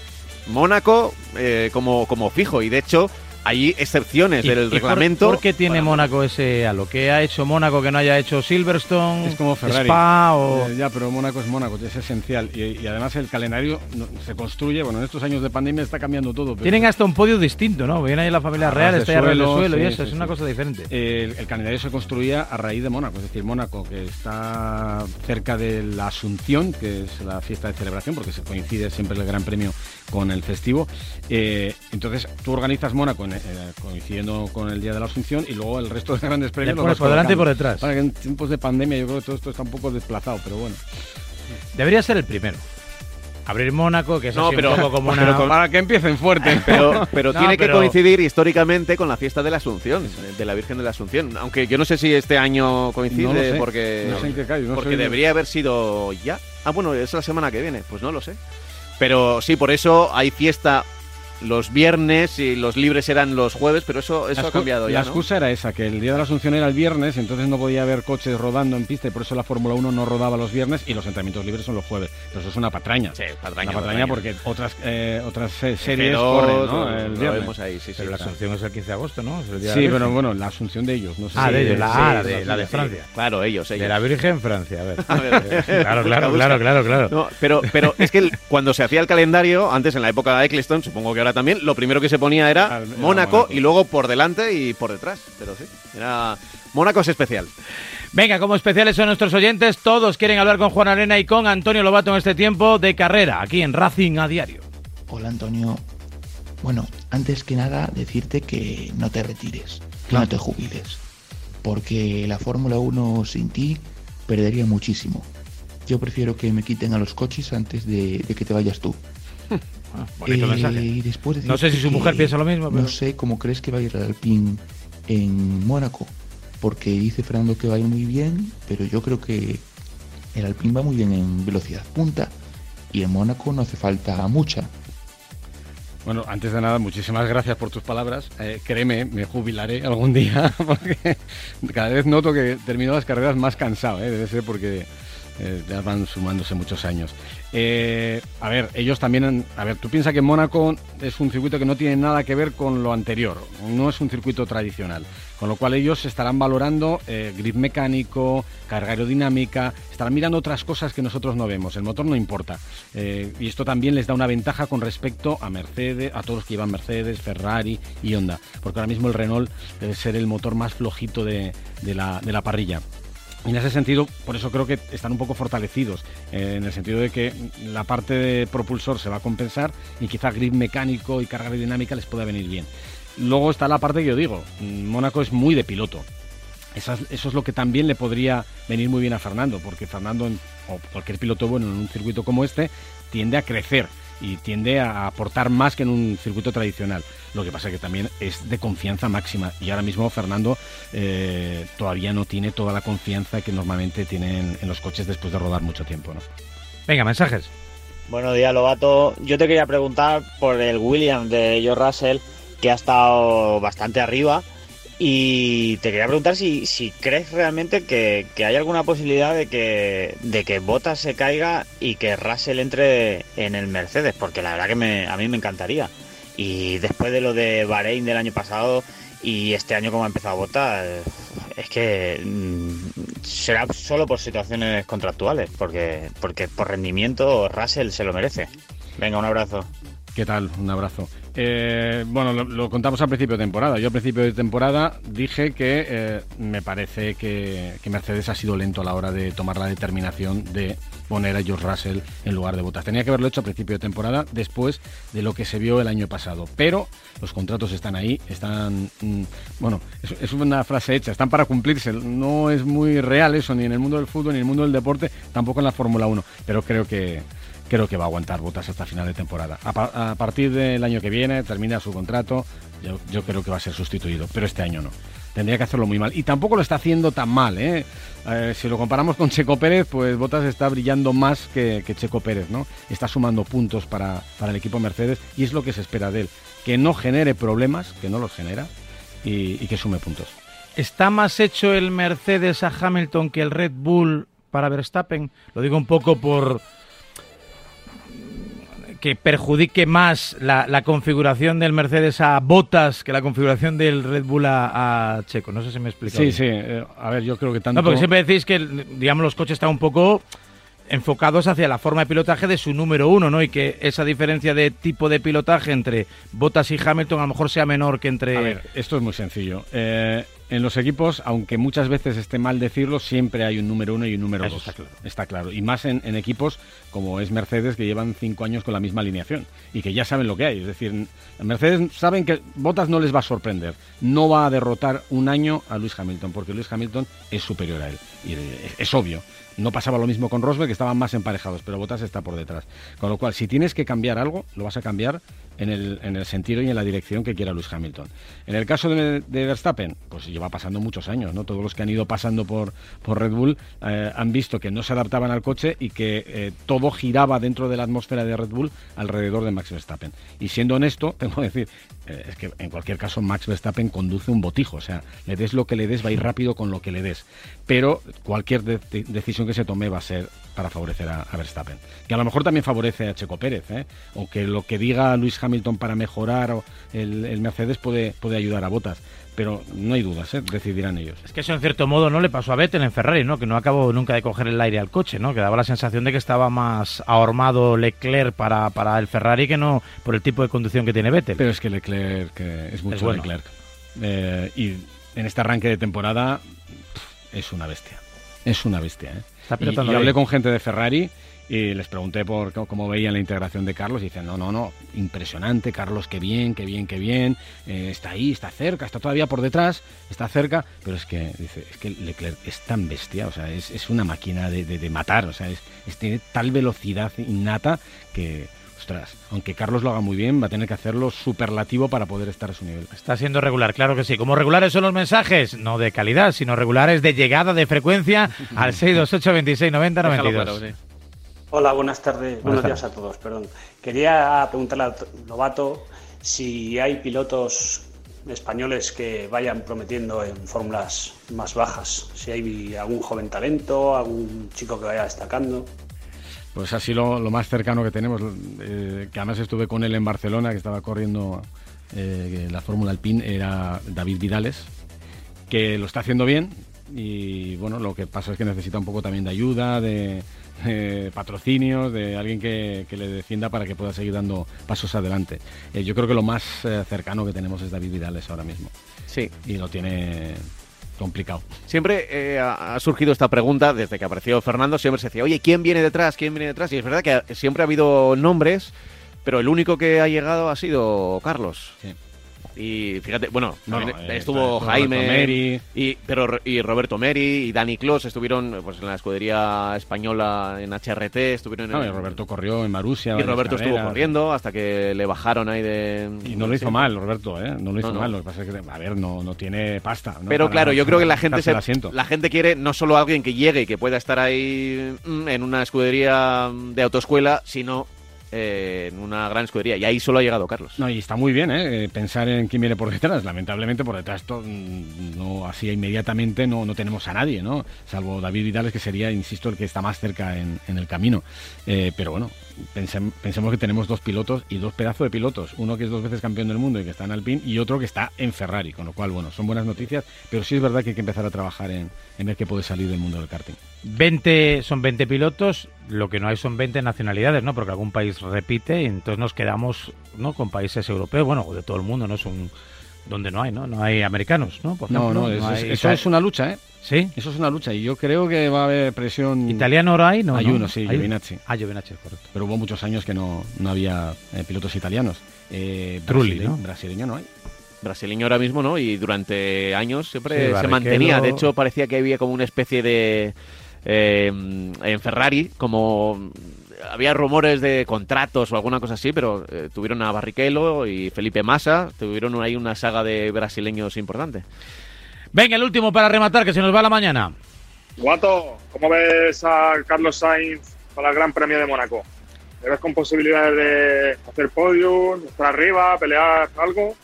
Mónaco eh, como, como fijo y de hecho hay excepciones ¿Y- del y reglamento. ¿Por qué tiene Mónaco ese halo? ¿Qué ha hecho Mónaco que no haya hecho Silverstone? Es como Ferrari. Spa o... Eh, ya, pero Mónaco es Mónaco, es esencial. Y, y además el calendario no- se construye, bueno, en estos años de pandemia está cambiando todo. pero- Tienen hasta un podio distinto, ¿no? Viene ahí la familia A real, está a de suelo, suelo y eso, sí, es una sí. cosa diferente. El, el calendario se construía a raíz de Mónaco, es decir, Mónaco, que está cerca de la Asunción, que es la fiesta de celebración, porque se coincide siempre el Gran Premio con el festivo. Eh, entonces, tú organizas Mónaco en- eh, coincidiendo con el Día de la Asunción y luego el resto de grandes premios los por delante y por detrás. Para que en tiempos de pandemia yo creo que todo esto está un poco desplazado, pero bueno. Debería ser el primero. Abrir Mónaco, que es No, así pero- un poco como una... con- Para que empiecen fuerte. *laughs* Pero, pero No, tiene que coincidir históricamente con la fiesta de la Asunción, de la Virgen de la Asunción. Aunque yo no sé si este año coincide, No lo sé. porque, No sé en qué cae, no porque soy- debería haber sido ya. Ah, bueno, es la semana que viene, pues no lo sé. Pero sí, por eso hay fiesta los viernes y los libres eran los jueves, pero eso, eso La ha cambiado La ya, ¿no? excusa era esa, que el día de la Asunción era el viernes, entonces no podía haber coches rodando en pista y por eso la Fórmula 1 no rodaba los viernes y los entrenamientos libres son los jueves. Pero eso es una patraña. Sí, patraña, Una patraña patraña. porque otras eh, otras se- series F2, corren, ¿no? El lo viernes. vemos ahí, sí, sí. Pero la Asunción es el 15 de agosto, ¿no? Es el día de Sí, la pero bueno, la Asunción de ellos, no sé Ah, si- de ellos, la, sí, ah, la de, la de sí. Francia. Claro, ellos, ellos. De la Virgen Francia, *laughs* a ver. A ver, claro, claro, claro, claro, claro. No, pero, pero es que el- cuando se hacía el calendario, antes en la época de Eccleston, supongo que ahora también, lo primero que se ponía era Ah, era Mónaco, Mónaco. y luego por delante y por detrás. Pero sí, era. Mónaco es especial. Venga, como especiales son nuestros oyentes, todos quieren hablar con Juan Arena y con Antonio Lobato en este tiempo de carrera, aquí en Racing a diario. Hola Antonio. Bueno, antes que nada decirte que no te retires, que no te jubiles, porque la Fórmula 1 sin ti perdería muchísimo. Yo prefiero que me quiten a los coches antes de, de que te vayas tú. *laughs* bonito Eh, mensaje. y después No sé si su mujer piensa lo mismo, pero- No sé cómo crees que va a ir el Alpine en Mónaco, porque dice Fernando que va a ir muy bien, pero yo creo que el Alpine va muy bien en velocidad punta y en Mónaco no hace falta mucha. Bueno, antes de nada, muchísimas gracias por tus palabras. Eh, créeme, me jubilaré algún día *laughs* porque cada vez noto que termino las carreras más cansado, ¿eh? debe ser porque eh, ya van sumándose muchos años. Eh, a ver, ellos también, han- a ver, tú piensas que Mónaco es un circuito que no tiene nada que ver con lo anterior, no es un circuito tradicional, con lo cual ellos estarán valorando eh, grip mecánico, carga aerodinámica, estarán mirando otras cosas que nosotros no vemos, el motor no importa. Eh, y esto también les da una ventaja con respecto a Mercedes, a todos los que llevan Mercedes, Ferrari y Honda, porque ahora mismo el Renault debe ser el motor más flojito de, la parrilla. En ese sentido, por eso creo que están un poco fortalecidos, eh, en el sentido de que la parte de propulsor se va a compensar y quizá grip mecánico y carga aerodinámica les pueda venir bien. Luego está la parte que yo digo, mm, Mónaco es muy de piloto. Eso es lo que también le podría venir muy bien a Fernando, porque Fernando, o cualquier piloto bueno en un circuito como este, tiende a crecer y tiende a aportar más que en un circuito tradicional. Lo que pasa que también es de confianza máxima y ahora mismo Fernando eh, todavía no tiene toda la confianza que normalmente tienen en los coches después de rodar mucho tiempo. ¿no? Venga, mensajes. Buenos días, Lobato. Yo te quería preguntar por el Williams de George Russell, que ha estado bastante arriba. Y te quería preguntar si, si crees realmente que, que hay alguna posibilidad de que, de que Bottas se caiga y que Russell entre en el Mercedes, porque la verdad que me, a mí me encantaría. Y después de lo de Bahrein del año pasado y este año como ha empezado a votar, es que mm, será solo por situaciones contractuales, porque, porque por rendimiento Russell se lo merece. Venga, un abrazo. ¿Qué tal? Un abrazo. Eh, bueno, lo, contamos al principio de temporada. Yo al principio de temporada dije que eh, me parece que, que Mercedes ha sido lento a la hora de tomar la determinación de poner a George Russell en lugar de Bottas. Tenía que haberlo hecho a principio de temporada, después de lo que se vio el año pasado. Pero los contratos están ahí, están... mm, bueno, es, una frase hecha, están para cumplirse. No es muy real eso, ni en el mundo del fútbol, ni en el mundo del deporte, tampoco en la Fórmula 1. Pero creo que, creo que va a aguantar Botas hasta final de temporada. A, pa- a partir del año que viene, termina su contrato, yo creo que va a ser sustituido, pero este año no. Tendría que hacerlo muy mal. Y tampoco lo está haciendo tan mal, ¿eh? Eh, si lo comparamos con Checo Pérez, pues Botas está brillando más que, Checo Pérez, ¿no? Está sumando puntos para, para el equipo Mercedes y es lo que se espera de él. Que no genere problemas, que no los genera, y que sume puntos. ¿Está más hecho el Mercedes a Hamilton que el Red Bull para Verstappen? Lo digo un poco por que perjudique más la, la configuración del Mercedes a Botas que la configuración del Red Bull a, a Checo. No sé si me explico. Sí, sí. eh, a ver, yo creo que tanto... No, porque siempre decís que, digamos, los coches están un poco enfocados hacia la forma de pilotaje de su número uno, ¿no? Y que esa diferencia de tipo de pilotaje entre Bottas y Hamilton a lo mejor sea menor que entre... A ver, esto es muy sencillo. Eh, en los equipos, aunque muchas veces esté mal decirlo, siempre hay un número uno y un número Eso dos. está claro. Está claro. Y más en, en equipos como es Mercedes, que llevan cinco años con la misma alineación y que ya saben lo que hay. Es decir, en Mercedes saben que Bottas no les va a sorprender. No va a derrotar un año a Luis Hamilton, porque Luis Hamilton es superior a él. Y es obvio. No pasaba lo mismo con Rosberg, que estaban más emparejados, pero Bottas está por detrás. Con lo cual, si tienes que cambiar algo, lo vas a cambiar en el, en el sentido y en la dirección que quiera Luis Hamilton. En el caso de, de Verstappen, pues lleva pasando muchos años, ¿no? Todos los que han ido pasando por, por Red Bull eh, han visto que no se adaptaban al coche y que eh, todo giraba dentro de la atmósfera de Red Bull alrededor de Max Verstappen. Y siendo honesto, *laughs* tengo que decir, eh, es que en cualquier caso Max Verstappen conduce un botijo, o sea, le des lo que le des, va a ir rápido con lo que le des. Pero cualquier de- de- decisión que se tome va a ser para favorecer a, a Verstappen. Que a lo mejor también favorece a Checo Pérez, ¿eh? o que lo que diga Luis Hamilton para mejorar el, el Mercedes puede, puede ayudar a Botas. Pero no hay dudas, ¿eh? decidirán ellos. Es que eso en cierto modo no le pasó a Vettel en Ferrari, ¿no? Que no acabó nunca de coger el aire al coche, ¿no? Que daba la sensación de que estaba más ahormado Leclerc para, para el Ferrari que no por el tipo de conducción que tiene Vettel. Pero es que Leclerc es mucho Es bueno. Leclerc. Eh, y en este arranque de temporada es una bestia. Es una bestia. ¿eh? Y, hablé con gente de Ferrari y les pregunté por cómo, cómo veían la integración de Carlos y dicen, no, no, no, impresionante, Carlos, qué bien, qué bien, qué bien, eh, está ahí, está cerca, está todavía por detrás, está cerca, pero es que, dice, es que Leclerc es tan bestia, o sea, es, es una máquina de, de- de matar, o sea, es, es- tiene tal velocidad innata que, ostras, aunque Carlos lo haga muy bien, va a tener que hacerlo superlativo para poder estar a su nivel. Está siendo regular, claro que sí. Como regulares son los mensajes, no de calidad, sino regulares de llegada, de frecuencia al 628 26 90 92. Déjalo claro, sí. Hola, buenas tardes. Buenos tardes. días a todos, perdón. Quería preguntarle a Lobato si hay pilotos españoles que vayan prometiendo en fórmulas más bajas. Si hay algún joven talento, algún chico que vaya destacando. Pues así lo, lo más cercano que tenemos, eh, que además estuve con él en Barcelona, que estaba corriendo eh, la Fórmula Alpine, era David Vidales, que lo está haciendo bien y bueno, lo que pasa es que necesita un poco también de ayuda, de, de patrocinios, de alguien que, que le defienda para que pueda seguir dando pasos adelante. Eh, yo creo que lo más eh, cercano que tenemos es David Vidales ahora mismo. Sí. Y lo tiene complicado. Siempre eh, ha ha surgido esta pregunta desde que apareció Fernando, siempre se decía, oye, ¿quién viene detrás? ¿Quién viene detrás? Y es verdad que siempre ha habido nombres, pero el único que ha llegado ha sido Carlos. Y fíjate, bueno, eh, estuvo Jaime Meri. y pero y Roberto Meri y Dani Clos estuvieron pues en la escudería española en HRT, estuvieron No, en y Roberto corrió en Marusia. y Roberto estuvo corriendo hasta que le bajaron ahí de Y no lo hizo mal, Roberto, ¿eh? No lo hizo No, mal. Lo que pasa es que, a ver, no, no tiene pasta. Pero Para- claro, yo creo que la gente se- la gente quiere no solo alguien que llegue y que pueda estar ahí mm, en una escudería de autoescuela, sino eh, en una gran escudería. Y ahí solo ha llegado Carlos. No, y está muy bien, ¿eh? Pensar en quién viene por detrás. Lamentablemente por detrás to- mm, no así inmediatamente no, no tenemos a nadie, ¿no? Salvo David Vidales, que sería, insisto, el que está más cerca en, el camino. Eh, pero bueno, pensem- pensemos que tenemos dos pilotos y dos pedazos de pilotos. Uno que es dos veces campeón del mundo y que está en Alpine y otro que está en Ferrari. Con lo cual, bueno, son buenas noticias, pero sí es verdad que hay que empezar a trabajar en, en ver qué puede salir del mundo del karting. 20 son 20 pilotos, lo que no hay son 20 nacionalidades, ¿no? Porque algún país repite y entonces nos quedamos, ¿no? Con países europeos, bueno, de todo el mundo, ¿no? Es un donde no hay, ¿no? No hay americanos, ¿no? Por No, ejemplo, no, es- hay- eso es una lucha, ¿eh? Sí. Eso es una lucha y yo creo que va a haber presión. ¿Italiano ahora hay? No, hay no. uno, sí, Hay- Giovinazzi. Ah, Giovinazzi, correcto. Pero hubo muchos años que no, no había eh, pilotos italianos. Eh, Trulli, brasile- ¿no? Brasileño no hay. Brasileño ahora mismo, ¿no? Y durante años Sí, siempre se mantenía. De hecho, parecía que había como una especie de... eh, en Ferrari, como... Había rumores de contratos o alguna cosa así, pero eh, tuvieron a Barrichello y Felipe Massa, tuvieron ahí una saga de brasileños importante. Venga, el último para rematar, que se nos va la mañana. Guato, ¿cómo ves a Carlos Sainz para el Gran Premio de Mónaco? ¿Le ves con posibilidades de hacer podium, estar arriba, pelear algo?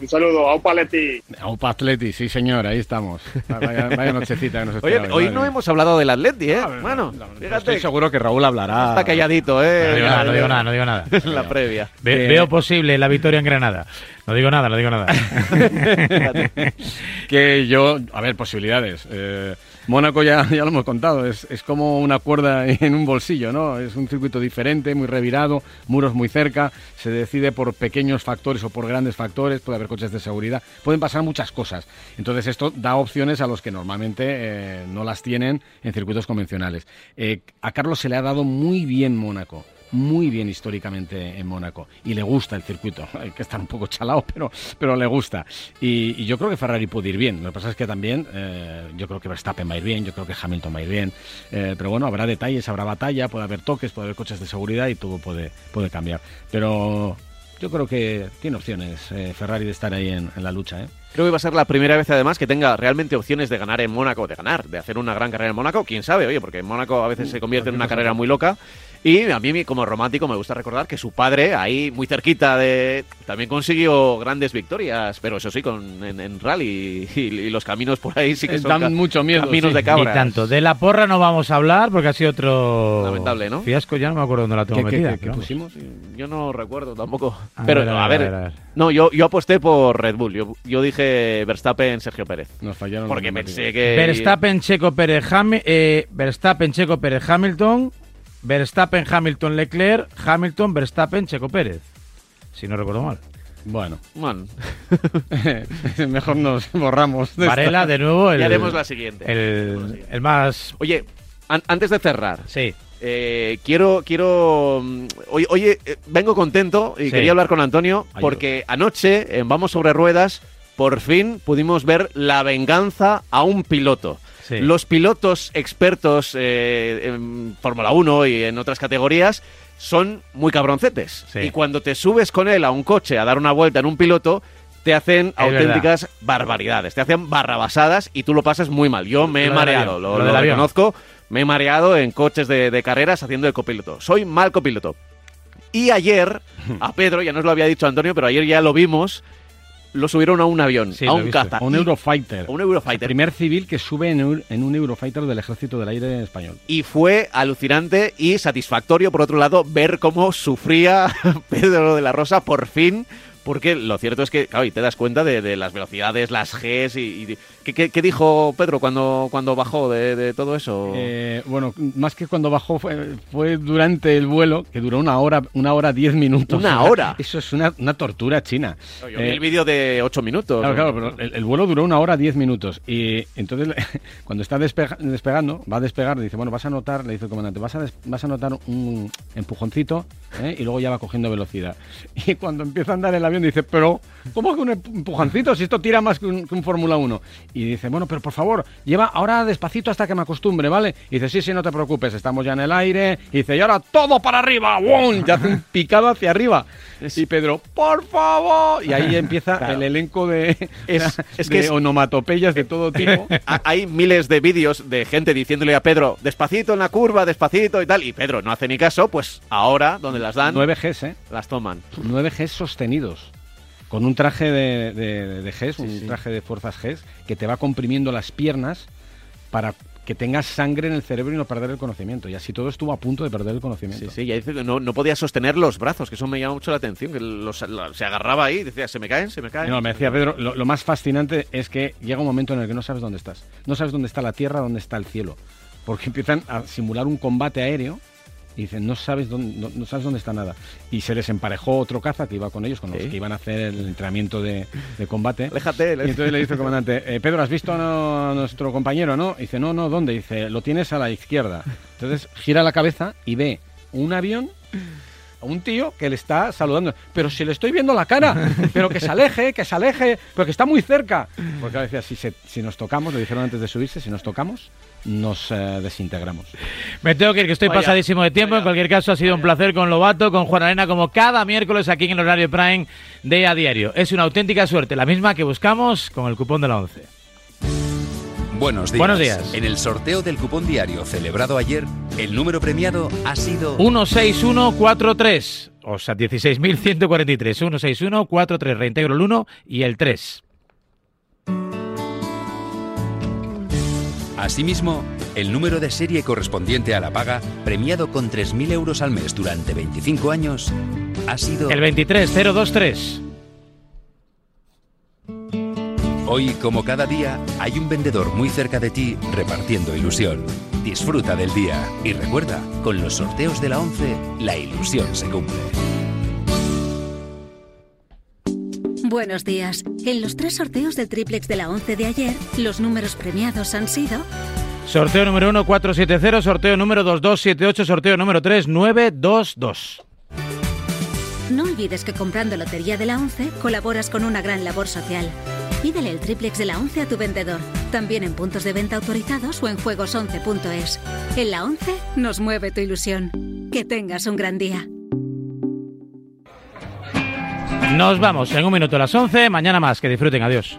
Un saludo, Aupa Leti. Aupa Atleti, sí señor, ahí estamos. Vaya, vaya nochecita que nos Oye, hoy madre no hemos hablado del Atleti, ¿eh? Bueno, Estoy fíjate. seguro que Raúl hablará. Está calladito, ¿eh? No digo nada, no digo nada, no digo nada. *laughs* La previa. Ve- Eh, Veo posible la victoria en Granada. No digo nada, no digo nada. *laughs* *laughs* que yo, a ver, posibilidades. Eh, Mónaco ya, ya lo hemos contado, es, es como una cuerda en un bolsillo, ¿no? Es un circuito diferente, muy revirado, muros muy cerca, se decide por pequeños factores o por grandes factores, puede haber coches de seguridad, pueden pasar muchas cosas. Entonces esto da opciones a los que normalmente eh, no las tienen en circuitos convencionales. Eh, a Carlos se le ha dado muy bien Mónaco muy bien históricamente en Mónaco y le gusta el circuito. *laughs* Hay que estar un poco chalado, pero, pero le gusta. Y, y yo creo que Ferrari puede ir bien. Lo que pasa es que también eh, yo creo que Verstappen va a ir bien, yo creo que Hamilton va a ir bien. Eh, pero bueno, habrá detalles, habrá batalla, puede haber toques, puede haber coches de seguridad y todo puede, puede cambiar. Pero yo creo que tiene opciones eh, Ferrari de estar ahí en, en la lucha. ¿eh? Creo que va a ser la primera vez además que tenga realmente opciones de ganar en Mónaco, de ganar, de hacer una gran carrera en Mónaco, quién sabe, oye, porque en Mónaco a veces se convierte en una carrera muy loca. Y a mí como romántico me gusta recordar que su padre ahí muy cerquita de también consiguió grandes victorias, pero eso sí con en, en rally y, y los caminos por ahí sí que Eh, son dan mucho miedo, caminos sí. de cabra. Ni tanto. De la porra no vamos a hablar porque ha sido otro Lamentable, ¿no? fiasco. Ya no me acuerdo dónde la tengo ¿Qué- metida. qué- qué pusimos? Yo no recuerdo tampoco. A pero ver, a a ver, ver, a ver, a ver. no, yo, yo aposté por Red Bull. Yo, yo dije Verstappen, Sergio Pérez. Nos fallaron Porque pensé que Verstappen, Checo Pérez, eh, Verstappen, Checo Pérez, Hamilton, Verstappen, Hamilton, Leclerc, Hamilton, Verstappen, Checo Pérez. Si no recuerdo mal. Bueno. Bueno. *laughs* Mejor nos borramos. de Varela, esta. de nuevo, el, Ya haremos la siguiente. El, el más... Oye, an- antes de cerrar. Sí. eh, quiero, quiero. mm, Oye, oye, eh, vengo contento y Sí. quería hablar con Antonio Ayudo. porque anoche en Vamos sobre Ruedas por fin pudimos ver la venganza a un piloto. Sí. Los pilotos expertos eh, en Fórmula 1 y en otras categorías son muy cabroncetes. Sí. Y cuando te subes con él a un coche a dar una vuelta en un piloto, te hacen auténticas barbaridades, te hacen barrabasadas y tú lo pasas muy mal. Yo me he Lo mareado, lo, reconozco, me he mareado en coches de, de carreras haciendo de copiloto. Soy mal copiloto. Y ayer, *laughs* a Pedro, ya nos lo había dicho Antonio, pero ayer ya lo vimos, lo subieron a un avión, Sí, a un caza. A un Eurofighter. a un Eurofighter. El primer civil que sube en, un- en un Eurofighter del Ejército del Aire español. Y fue alucinante y satisfactorio, por otro lado, ver cómo sufría *laughs* Pedro de la Rosa por fin. Porque lo cierto es que, claro, y te das cuenta de, de las velocidades, las Gs y... y- ¿qué, qué- qué dijo Pedro cuando, cuando bajó de, de todo eso? Eh, bueno, más que cuando bajó fue, fue durante el vuelo, que duró una hora, una hora diez minutos. ¿Una hora? Eso es una, una tortura china. Yo vi Eh, el vídeo de 8 minutos. Claro, claro, pero el, el vuelo duró una hora diez minutos. Y entonces, *laughs* cuando está despega- despegando, va a despegar, dice, bueno, vas a notar, le dice el comandante, vas a, des- vas a notar un empujoncito ¿eh? y luego ya va cogiendo velocidad. *laughs* Y cuando empieza a andar el avión, dice, pero ¿cómo que un empujoncito si esto tira más que un, que un Fórmula 1? Y dice, bueno, pero por favor, lleva ahora despacito hasta que me acostumbre, ¿vale? Y dice, sí, sí, no te preocupes, estamos ya en el aire. Y dice, y ahora todo para arriba, ¡bum! Ya hace un picado hacia arriba. Y Pedro, por favor. Y ahí *laughs* empieza Claro. el elenco de, *laughs* Es- *laughs* es que de es- onomatopeyas de todo tipo. Ha- Hay miles de vídeos de gente diciéndole a Pedro, despacito en la curva, despacito y tal. Y Pedro no hace ni caso, pues ahora, donde las dan, 9 Gs, ¿eh? las toman. 9 Gs sostenidos. Con un traje de, de, de Gs, un traje de fuerzas Gs, que te va comprimiendo las piernas para que tengas sangre en el cerebro y no perder el conocimiento. Y así todo estuvo a punto de perder el conocimiento. Sí, sí, ya dice que no, no podía sostener los brazos, que eso me llama mucho la atención, que los- la- se agarraba ahí y decía, se me caen, se me caen. No, me decía Pedro, lo, lo más fascinante es que llega un momento en el que no sabes dónde estás. No sabes dónde está la tierra, dónde está el cielo. Porque empiezan a simular un combate aéreo y dicen, no sabes dónde, no, no sabes dónde está nada. Y se les emparejó otro caza que iba con ellos, con los Sí. que iban a hacer el entrenamiento de, de combate. Aléjate, Y entonces le dice el comandante, "Eh, Pedro, ¿has visto a, nuestro compañero, no? Y dice, no, no, ¿dónde? Y dice, lo tienes a la izquierda. Entonces gira la cabeza y ve un avión a un tío que le está saludando. Pero si le estoy viendo la cara, *laughs* pero que se aleje, que se aleje, pero que está muy cerca. Porque ahora decía, si, se- si nos tocamos, lo dijeron antes de subirse, si nos tocamos, nos eh, desintegramos. Me tengo que ir, que estoy Vaya, pasadísimo de tiempo. En cualquier caso, ha sido un placer con Lobato, con Juan Arena, como cada miércoles aquí en el horario Prime de A Diario. Es una auténtica suerte, la misma que buscamos con el cupón de la 11. Buenos días. Buenos días. En el sorteo del cupón diario celebrado ayer, el número premiado ha sido 16143, o sea, 16.143. 16143, reintegro el 1 y el 3. Asimismo, el número de serie correspondiente a la paga, premiado con 3.000 euros al mes durante 25 años, ha sido... El 23023. Hoy, como cada día, hay un vendedor muy cerca de ti repartiendo ilusión. Disfruta del día y recuerda, con los sorteos de la 11, la ilusión se cumple. Buenos días. En los tres sorteos del triplex de la 11 de ayer, los números premiados han sido Sorteo número 1, 470. Sorteo número 2278. Sorteo número 3, 922. No olvides que comprando Lotería de la 11 colaboras con una gran labor social. Pídele el triplex de la 11 a tu vendedor, también en puntos de venta autorizados o en juegos11.es. En la 11 nos mueve tu ilusión. Que tengas un gran día. Nos vamos en un minuto a las 11. Mañana más. Que disfruten. Adiós.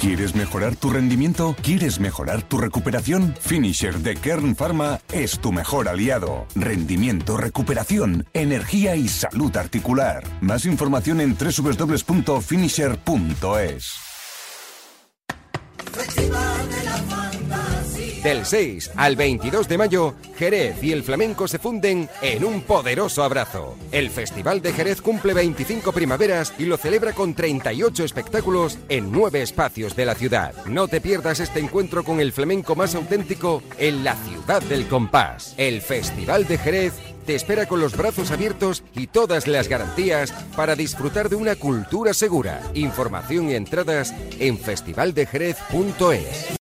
¿Quieres mejorar tu rendimiento? ¿Quieres mejorar tu recuperación? Finisher de Kern Pharma es tu mejor aliado. Rendimiento, recuperación, energía y salud articular. Más información en www.finisher.es. Del 6 al 22 de mayo, Jerez y el flamenco se funden en un poderoso abrazo. El Festival de Jerez cumple 25 primaveras y lo celebra con 38 espectáculos en nueve espacios de la ciudad. No te pierdas este encuentro con el flamenco más auténtico en la ciudad del compás. El Festival de Jerez te espera con los brazos abiertos y todas las garantías para disfrutar de una cultura segura. Información y entradas en festivaldejerez.es.